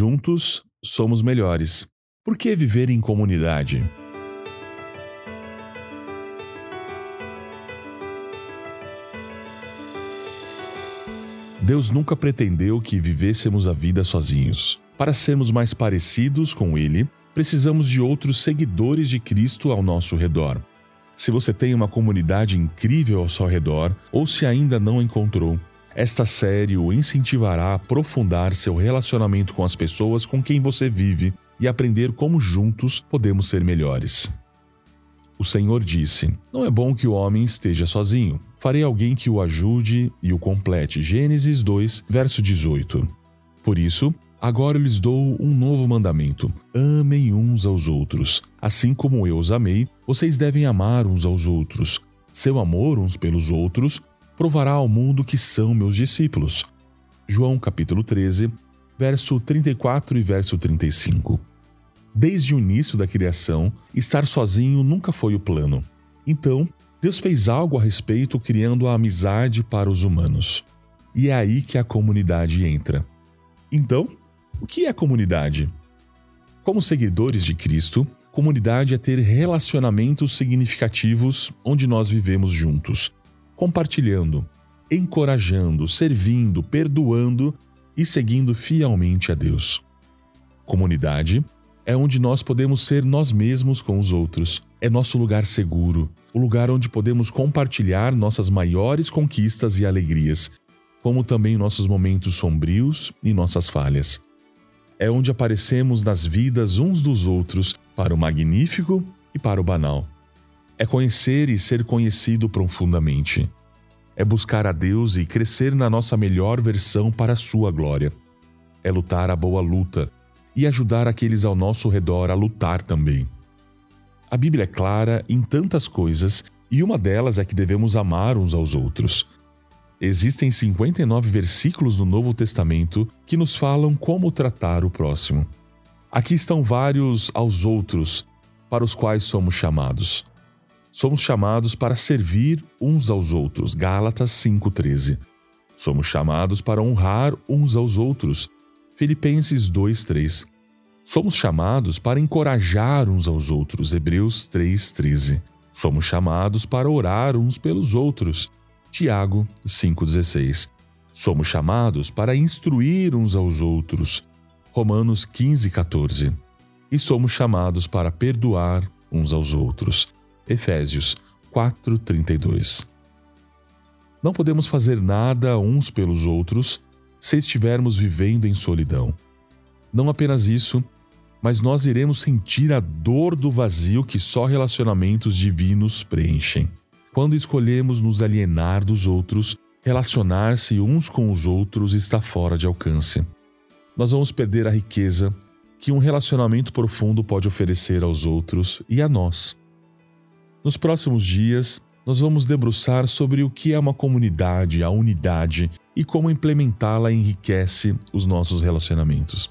Juntos somos melhores. Por que viver em comunidade? Deus nunca pretendeu que vivêssemos a vida sozinhos. Para sermos mais parecidos com Ele, precisamos de outros seguidores de Cristo ao nosso redor. Se você tem uma comunidade incrível ao seu redor, ou se ainda não encontrou, esta série o incentivará a aprofundar seu relacionamento com as pessoas com quem você vive e aprender como juntos podemos ser melhores. O Senhor disse: Não é bom que o homem esteja sozinho. Farei alguém que o ajude e o complete. Gênesis 2, verso 18. Por isso, agora eu lhes dou um novo mandamento: amem uns aos outros. Assim como eu os amei, vocês devem amar uns aos outros. Seu amor uns pelos outros provará ao mundo que são meus discípulos. João capítulo 13, verso 34 e verso 35. Desde o início da criação, estar sozinho nunca foi o plano. Então, Deus fez algo a respeito criando a amizade para os humanos. E é aí que a comunidade entra. Então, o que é comunidade? Como seguidores de Cristo, comunidade é ter relacionamentos significativos onde nós vivemos juntos, compartilhando, encorajando, servindo, perdoando e seguindo fielmente a Deus. Comunidade é onde nós podemos ser nós mesmos com os outros. É nosso lugar seguro, o lugar onde podemos compartilhar nossas maiores conquistas e alegrias, como também nossos momentos sombrios e nossas falhas. É onde aparecemos nas vidas uns dos outros, para o magnífico e para o banal. É conhecer e ser conhecido profundamente. É buscar a Deus e crescer na nossa melhor versão para a sua glória. É lutar a boa luta e ajudar aqueles ao nosso redor a lutar também. A Bíblia é clara em tantas coisas e uma delas é que devemos amar uns aos outros. Existem 59 versículos no Novo Testamento que nos falam como tratar o próximo. Aqui estão vários aos outros para os quais somos chamados. Somos chamados para servir uns aos outros. Gálatas 5:13. Somos chamados para honrar uns aos outros. Filipenses 2:3. Somos chamados para encorajar uns aos outros. Hebreus 3:13. Somos chamados para orar uns pelos outros. Tiago 5:16. Somos chamados para instruir uns aos outros. Romanos 15:14. E somos chamados para perdoar uns aos outros. Efésios 4:32. Não podemos fazer nada uns pelos outros se estivermos vivendo em solidão. Não apenas isso, mas nós iremos sentir a dor do vazio que só relacionamentos divinos preenchem. Quando escolhemos nos alienar dos outros, relacionar-se uns com os outros está fora de alcance. Nós vamos perder a riqueza que um relacionamento profundo pode oferecer aos outros e a nós. Nos próximos dias, nós vamos debruçar sobre o que é uma comunidade, a unidade e como implementá-la enriquece os nossos relacionamentos.